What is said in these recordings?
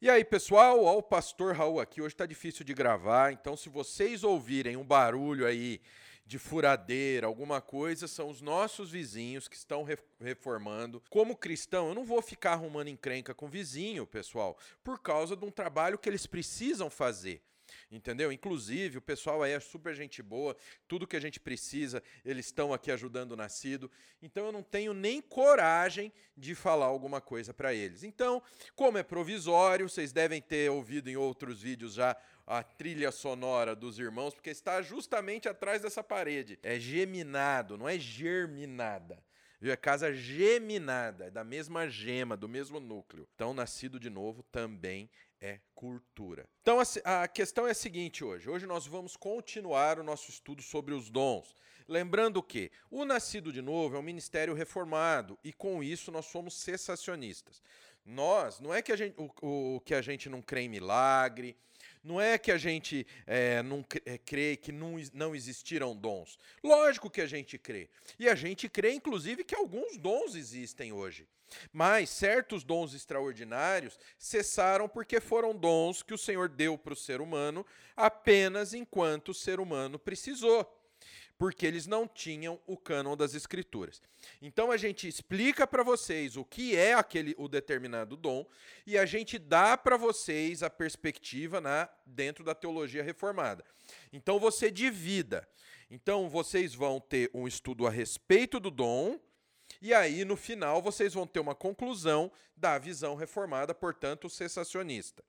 E aí, pessoal, ó, o pastor Raul aqui. Hoje tá difícil de gravar, então se vocês ouvirem um barulho aí de furadeira, alguma coisa, são os nossos vizinhos que estão reformando. Como cristão, eu não vou ficar arrumando encrenca com vizinho, pessoal, por causa de um trabalho que eles precisam fazer. Entendeu? Inclusive, o pessoal aí é super gente boa, tudo que a gente precisa, eles estão aqui ajudando o nascido. Então eu não tenho nem coragem de falar alguma coisa para eles. Então, como é provisório, vocês devem ter ouvido em outros vídeos já a trilha sonora dos irmãos, porque está justamente atrás dessa parede. É geminado, não é germinada. Viu? É casa geminada, é da mesma gema, do mesmo núcleo. Então, nascido de novo também é cultura. Então a, a, questão é a seguinte hoje. Hoje nós vamos continuar o nosso estudo sobre os dons. Lembrando que o Nascido de Novo é um ministério reformado e com isso nós somos cessacionistas. Nós, não é que a gente, o, o que a gente não crê em milagre, não é que a gente é, não é, crê que não, não existiram dons. Lógico que a gente crê. E a gente crê, inclusive, que alguns dons existem hoje. Mas certos dons extraordinários cessaram porque foram dons que o Senhor deu para o ser humano apenas enquanto o ser humano precisou porque eles não tinham o cânon das escrituras. Então a gente explica para vocês o que é aquele o determinado dom e a gente dá para vocês a perspectiva na dentro da teologia reformada. Então você divida. Então vocês vão ter um estudo a respeito do dom, e aí, no final, vocês vão ter uma conclusão da visão reformada, portanto, cessacionista.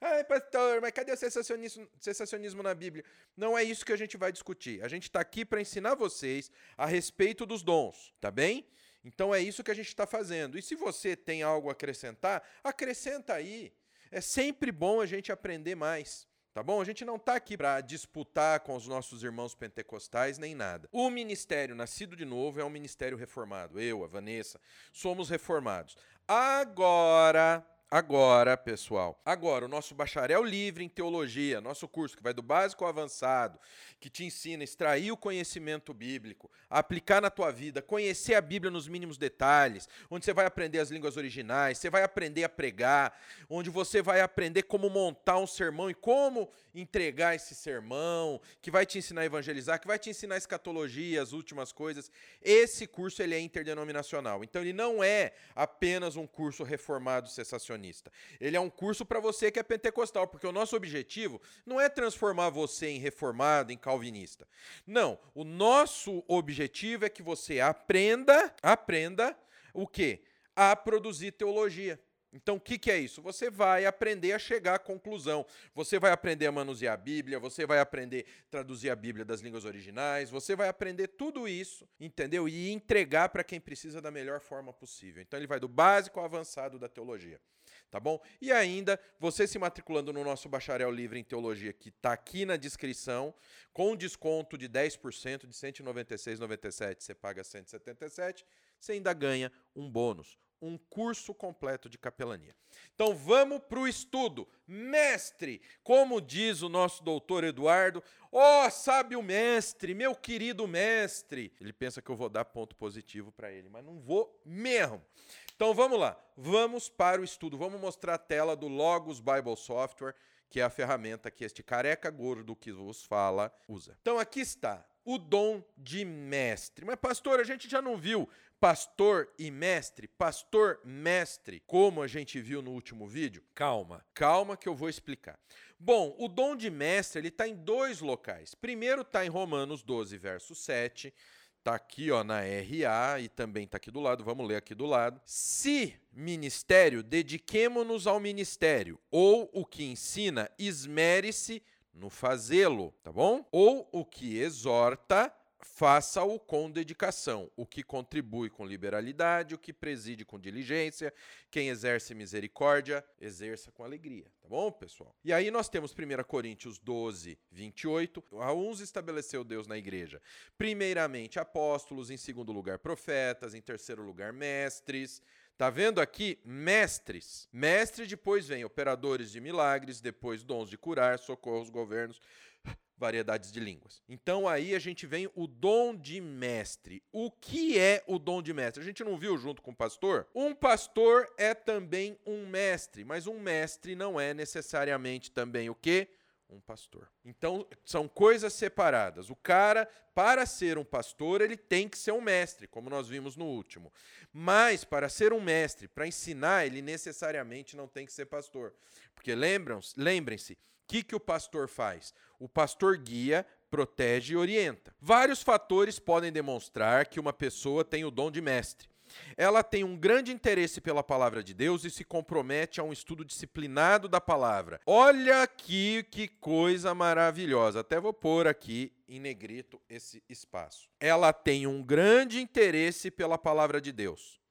Ai, pastor, mas cadê o cessacionismo, cessacionismo na Bíblia? Não é isso que a gente vai discutir. A gente está aqui para ensinar vocês a respeito dos dons, tá bem? Então é isso que a gente está fazendo. E se você tem algo a acrescentar, acrescenta aí. É sempre bom a gente aprender mais. Tá bom? A gente não está aqui para disputar com os nossos irmãos pentecostais nem nada. O ministério Nascido de Novo é um ministério reformado. Eu, a Vanessa, somos reformados. Agora, Agora, pessoal, agora o nosso bacharel livre em teologia, nosso curso que vai do básico ao avançado, que te ensina a extrair o conhecimento bíblico, a aplicar na tua vida, conhecer a Bíblia nos mínimos detalhes, onde você vai aprender as línguas originais, você vai aprender a pregar, onde você vai aprender como montar um sermão e como entregar esse sermão, que vai te ensinar a evangelizar, que vai te ensinar a escatologia, as últimas coisas. Esse curso ele é interdenominacional. Então ele não é apenas um curso reformado sensacional ele é um curso para você que é pentecostal, porque o nosso objetivo não é transformar você em reformado, em calvinista. Não, o nosso objetivo é que você aprenda, aprenda o quê? A produzir teologia. Então, o que, que, é isso? Você vai aprender a chegar à conclusão. Você vai aprender a manusear a Bíblia, você vai aprender a traduzir a Bíblia das línguas originais, você vai aprender tudo isso, entendeu? E entregar para quem precisa da melhor forma possível. Então, ele vai do básico ao avançado da teologia tá bom? E ainda, você se matriculando no nosso bacharel livre em teologia, que está aqui na descrição, com desconto de 10% de 196,97, você paga 177, você ainda ganha um bônus, um curso completo de capelania. Então vamos para o estudo. Mestre, como diz o nosso doutor Eduardo, ó oh, sábio mestre, meu querido mestre. Ele pensa que eu vou dar ponto positivo para ele, mas não vou mesmo. Então vamos lá, vamos para o estudo. Vamos mostrar a tela do Logos Bible Software, que é a ferramenta que este careca gordo que vos fala usa. Então aqui está o dom de mestre. Mas pastor, a gente já não viu pastor e mestre, pastor mestre, como a gente viu no último vídeo? Calma, calma que eu vou explicar. Bom, o dom de mestre ele está em dois locais. Primeiro está em Romanos 12, verso 7 Tá aqui, ó, na RA e também tá aqui do lado. Vamos ler aqui do lado. Se ministério, dediquemo-nos ao ministério, ou o que ensina, esmere-se no fazê-lo, tá bom? Ou o que exorta, faça-o com dedicação, o que contribui com liberalidade, o que preside com diligência, quem exerce misericórdia, exerça com alegria. Tá bom, pessoal? E aí nós temos 1 Coríntios 12, 28. A uns estabeleceu Deus na igreja. Primeiramente, apóstolos, em segundo lugar, profetas, em terceiro lugar, mestres. Tá vendo aqui? Mestres. Mestre, depois vem operadores de milagres, depois dons de curar, socorros, governos variedades de línguas. Então aí a gente vem o dom de mestre. O que é o dom de mestre? A gente não viu junto com o pastor? Um pastor é também um mestre, mas um mestre não é necessariamente também o quê? um pastor. Então, são coisas separadas. O cara, para ser um pastor, ele tem que ser um mestre, como nós vimos no último. Mas, para ser um mestre, para ensinar, ele necessariamente não tem que ser pastor. Porque lembrem-se, o que, que o pastor faz? O pastor guia, protege e orienta. Vários fatores podem demonstrar que uma pessoa tem o dom de mestre. Ela tem um grande interesse pela palavra de Deus e se compromete a um estudo disciplinado da palavra. Olha aqui que coisa maravilhosa. Até vou pôr aqui em negrito esse espaço. Ela tem um grande interesse pela palavra de Deus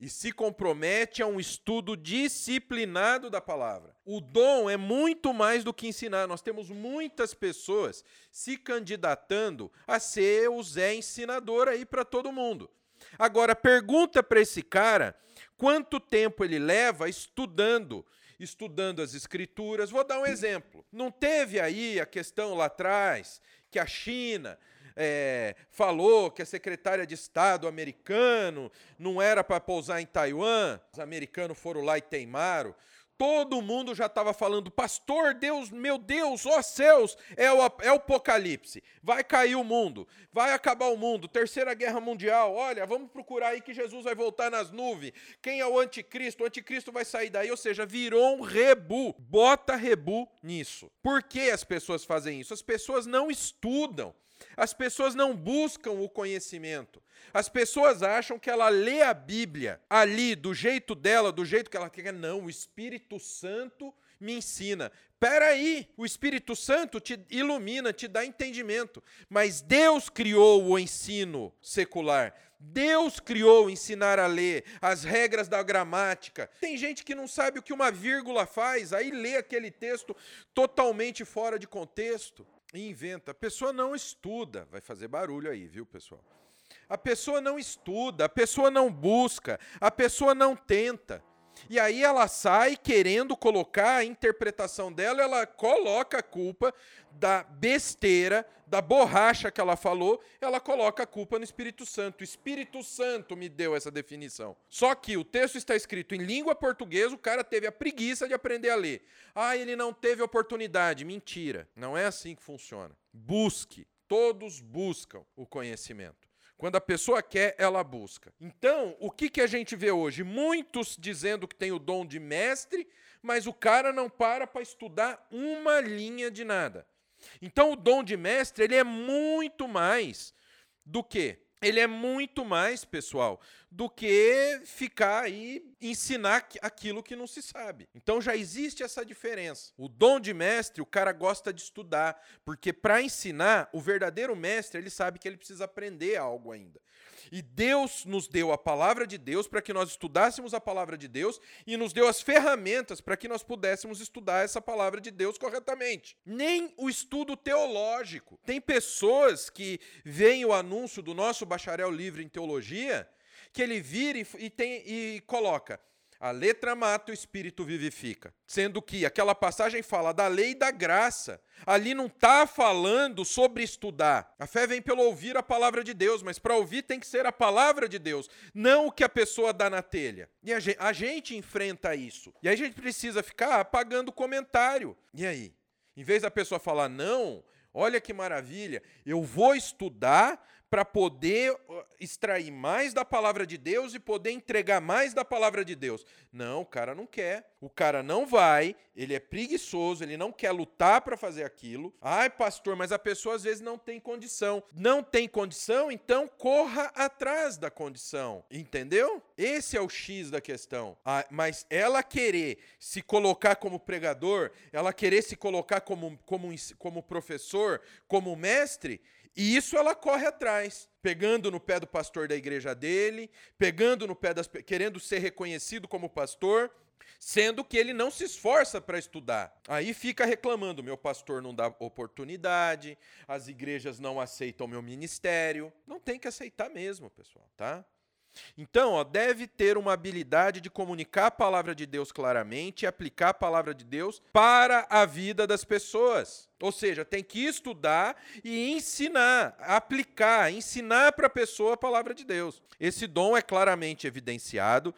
e se compromete a um estudo disciplinado da palavra. O dom é muito mais do que ensinar. Nós temos muitas pessoas se candidatando a ser o Zé ensinador aí para todo mundo. Agora, pergunta para esse cara quanto tempo ele leva estudando, estudando as escrituras. Vou dar um exemplo. Não teve aí a questão lá atrás que a China é, falou que a secretária de Estado americano não era para pousar em Taiwan, os americanos foram lá e teimaram. Todo mundo já estava falando, pastor, Deus, meu Deus, ó céus, é o, é o apocalipse. Vai cair o mundo, vai acabar o mundo, terceira guerra mundial. Olha, vamos procurar aí que Jesus vai voltar nas nuvens. Quem é o anticristo? O anticristo vai sair daí, ou seja, virou um rebu. Bota rebu nisso. Por que as pessoas fazem isso? As pessoas não estudam. As pessoas não buscam o conhecimento. As pessoas acham que ela lê a Bíblia ali, do jeito dela, do jeito que ela quer. Não, o Espírito Santo me ensina. Peraí, o Espírito Santo te ilumina, te dá entendimento. Mas Deus criou o ensino secular. Deus criou ensinar a ler, as regras da gramática. Tem gente que não sabe o que uma vírgula faz, aí lê aquele texto totalmente fora de contexto inventa. A pessoa não estuda, vai fazer barulho aí, viu, pessoal? A pessoa não estuda, a pessoa não busca, a pessoa não tenta. E aí ela sai querendo colocar a interpretação dela, ela coloca a culpa da besteira, da borracha que ela falou, ela coloca a culpa no Espírito Santo. O Espírito Santo me deu essa definição. Só que o texto está escrito em língua portuguesa, o cara teve a preguiça de aprender a ler. Ah, ele não teve oportunidade. Mentira. Não é assim que funciona. Busque. Todos buscam o conhecimento. Quando a pessoa quer, ela busca. Então, o que, que a gente vê hoje? Muitos dizendo que tem o dom de mestre, mas o cara não para para estudar uma linha de nada. Então, o dom de mestre ele é muito mais do que ele é muito mais, pessoal, do que ficar aí ensinar aquilo que não se sabe. Então já existe essa diferença. O dom de mestre, o cara gosta de estudar, porque para ensinar, o verdadeiro mestre, ele sabe que ele precisa aprender algo ainda. E Deus nos deu a palavra de Deus para que nós estudássemos a palavra de Deus e nos deu as ferramentas para que nós pudéssemos estudar essa palavra de Deus corretamente. Nem o estudo teológico. Tem pessoas que veem o anúncio do nosso bacharel livre em teologia, que ele vira e, e, tem, e coloca a letra mata, o espírito vivifica. Sendo que aquela passagem fala da lei e da graça. Ali não está falando sobre estudar. A fé vem pelo ouvir a palavra de Deus, mas para ouvir tem que ser a palavra de Deus, não o que a pessoa dá na telha. E a gente, a gente enfrenta isso. E aí a gente precisa ficar apagando comentário. E aí? Em vez da pessoa falar, não, olha que maravilha, eu vou estudar para poder extrair mais da palavra de Deus e poder entregar mais da palavra de Deus. Não, o cara não quer. O cara não vai, ele é preguiçoso, ele não quer lutar para fazer aquilo. Ai, pastor, mas a pessoa às vezes não tem condição. Não tem condição, então corra atrás da condição. Entendeu? Esse é o X da questão. Ah, mas ela querer se colocar como pregador, ela querer se colocar como, como, como professor, como mestre, e isso ela corre atrás, pegando no pé do pastor da igreja dele, pegando no pé das querendo ser reconhecido como pastor, sendo que ele não se esforça para estudar. Aí fica reclamando: meu pastor não dá oportunidade, as igrejas não aceitam meu ministério. Não tem que aceitar mesmo, pessoal, tá? Então, ó, deve ter uma habilidade de comunicar a palavra de Deus claramente e aplicar a palavra de Deus para a vida das pessoas. Ou seja, tem que estudar e ensinar, aplicar, ensinar para a pessoa a palavra de Deus. Esse dom é claramente evidenciado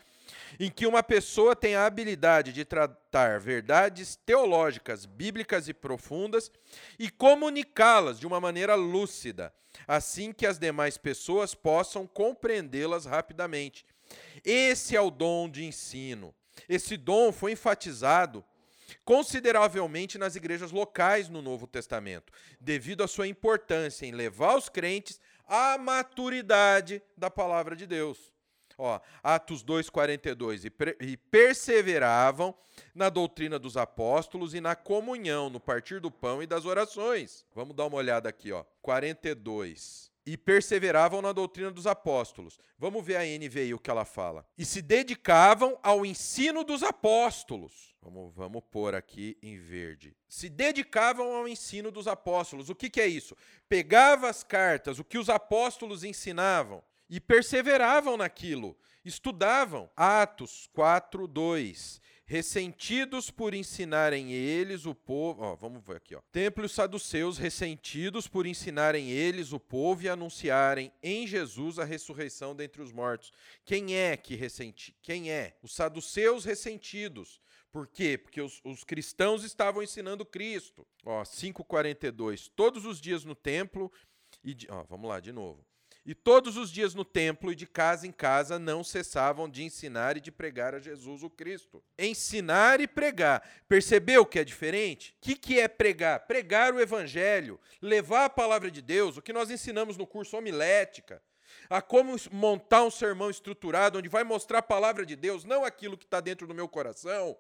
em que uma pessoa tem a habilidade de tratar verdades teológicas, bíblicas e profundas e comunicá-las de uma maneira lúcida, assim que as demais pessoas possam compreendê-las rapidamente. Esse é o dom de ensino. Esse dom foi enfatizado consideravelmente nas igrejas locais no Novo Testamento, devido à sua importância em levar os crentes à maturidade da palavra de Deus. Ó, Atos 2,42. E, e perseveravam na doutrina dos apóstolos e na comunhão, no partir do pão e das orações. Vamos dar uma olhada aqui, ó. 42 e perseveravam na doutrina dos apóstolos. Vamos ver a NVI o que ela fala. E se dedicavam ao ensino dos apóstolos. Vamos, vamos pôr aqui em verde. Se dedicavam ao ensino dos apóstolos. O que, que é isso? Pegava as cartas, o que os apóstolos ensinavam, e perseveravam naquilo, estudavam. Atos 4, 2. Ressentidos por ensinarem eles o povo. Ó, vamos ver aqui. Ó. Templo e saduceus ressentidos por ensinarem eles o povo e anunciarem em Jesus a ressurreição dentre os mortos. Quem é que ressenti? Quem é? Os saduceus ressentidos. Por quê? Porque os, os cristãos estavam ensinando Cristo. Ó, 5,42. Todos os dias no templo. E, ó, vamos lá de novo. E todos os dias no templo e de casa em casa não cessavam de ensinar e de pregar a Jesus o Cristo. Ensinar e pregar. Percebeu que é diferente? O que, que é pregar? Pregar o evangelho, levar a palavra de Deus, o que nós ensinamos no curso homilética, a como montar um sermão estruturado, onde vai mostrar a palavra de Deus, não aquilo que está dentro do meu coração,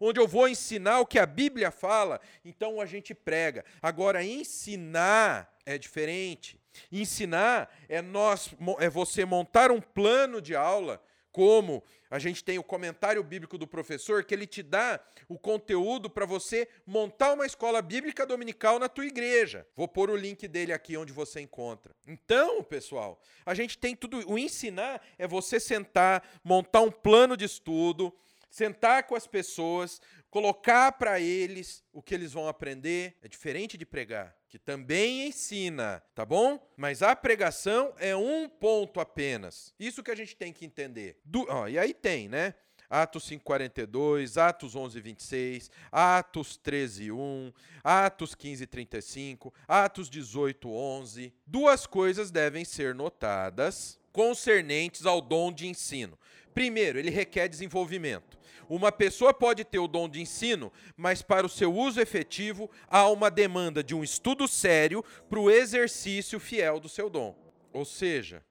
onde eu vou ensinar o que a Bíblia fala, então a gente prega. Agora, ensinar é diferente. Ensinar é nós é você montar um plano de aula, como a gente tem o comentário bíblico do professor, que ele te dá o conteúdo para você montar uma escola bíblica dominical na tua igreja. Vou pôr o link dele aqui onde você encontra. Então, pessoal, a gente tem tudo. O ensinar é você sentar, montar um plano de estudo, sentar com as pessoas, colocar para eles o que eles vão aprender. É diferente de pregar, que também ensina, tá bom? Mas a pregação é um ponto apenas. Isso que a gente tem que entender. Do, ó, e aí tem, né? Atos 5:42, Atos 11:26, Atos 13:1, Atos 15:35, Atos 18:11. Duas coisas devem ser notadas concernentes ao dom de ensino. Primeiro, ele requer desenvolvimento. Uma pessoa pode ter o dom de ensino, mas para o seu uso efetivo há uma demanda de um estudo sério para o exercício fiel do seu dom. Ou seja,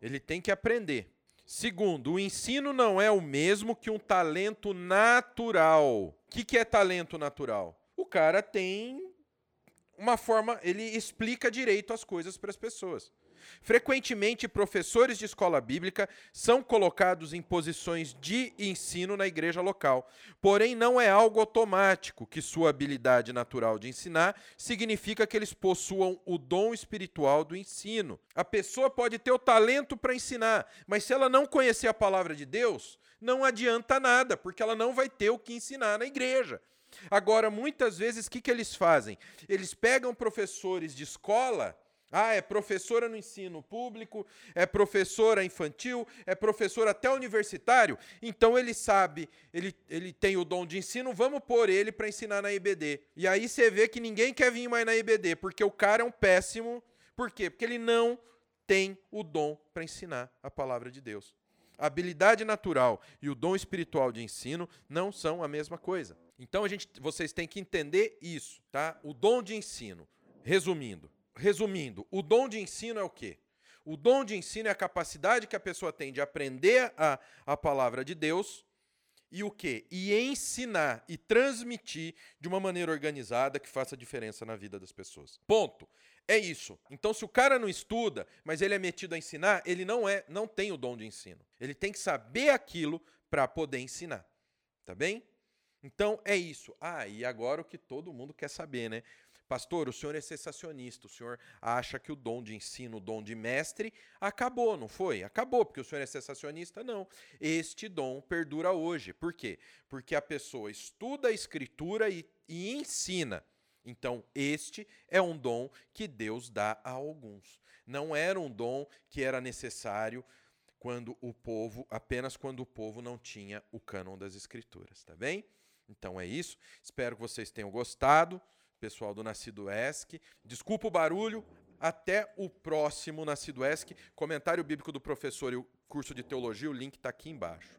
ele tem que aprender. Segundo, o ensino não é o mesmo que um talento natural. O que, que é talento natural? O cara tem uma forma, ele explica direito as coisas para as pessoas. Frequentemente, professores de escola bíblica são colocados em posições de ensino na igreja local. Porém, não é algo automático que sua habilidade natural de ensinar significa que eles possuam o dom espiritual do ensino. A pessoa pode ter o talento para ensinar, mas se ela não conhecer a palavra de Deus, não adianta nada, porque ela não vai ter o que ensinar na igreja. Agora, muitas vezes, o que, que eles fazem? Eles pegam professores de escola ah, é professora no ensino público, é professora infantil, é professora até universitário. Então ele sabe, ele, ele tem o dom de ensino, vamos pôr ele para ensinar na IBD. E aí você vê que ninguém quer vir mais na IBD, porque o cara é um péssimo. Por quê? Porque ele não tem o dom para ensinar a palavra de Deus. A habilidade natural e o dom espiritual de ensino não são a mesma coisa. Então a gente, vocês têm que entender isso, tá? O dom de ensino, resumindo, resumindo, o dom de ensino é o quê? O dom de ensino é a capacidade que a pessoa tem de aprender a, a palavra de Deus e o quê? E ensinar e transmitir de uma maneira organizada que faça diferença na vida das pessoas. Ponto. É isso. Então, se o cara não estuda, mas ele é metido a ensinar, ele não é, não tem o dom de ensino. Ele tem que saber aquilo para poder ensinar. Tá bem? Então é isso. Ah, e agora o que todo mundo quer saber, né? Pastor, o senhor é sensacionista, o senhor acha que o dom de ensino, o dom de mestre, acabou, não foi? Acabou, porque o senhor é sensacionista? Não. Este dom perdura hoje. Por quê? Porque a pessoa estuda a escritura e, e ensina. Então, este é um dom que Deus dá a alguns. Não era um dom que era necessário quando o povo, apenas quando o povo não tinha o cânon das escrituras, tá bem? Então é isso. Espero que vocês tenham gostado pessoal do Nascido ESC. Desculpa o barulho. Até o próximo Nascido ESC. Comentário bíblico do professor e o curso de teologia, o link está aqui embaixo.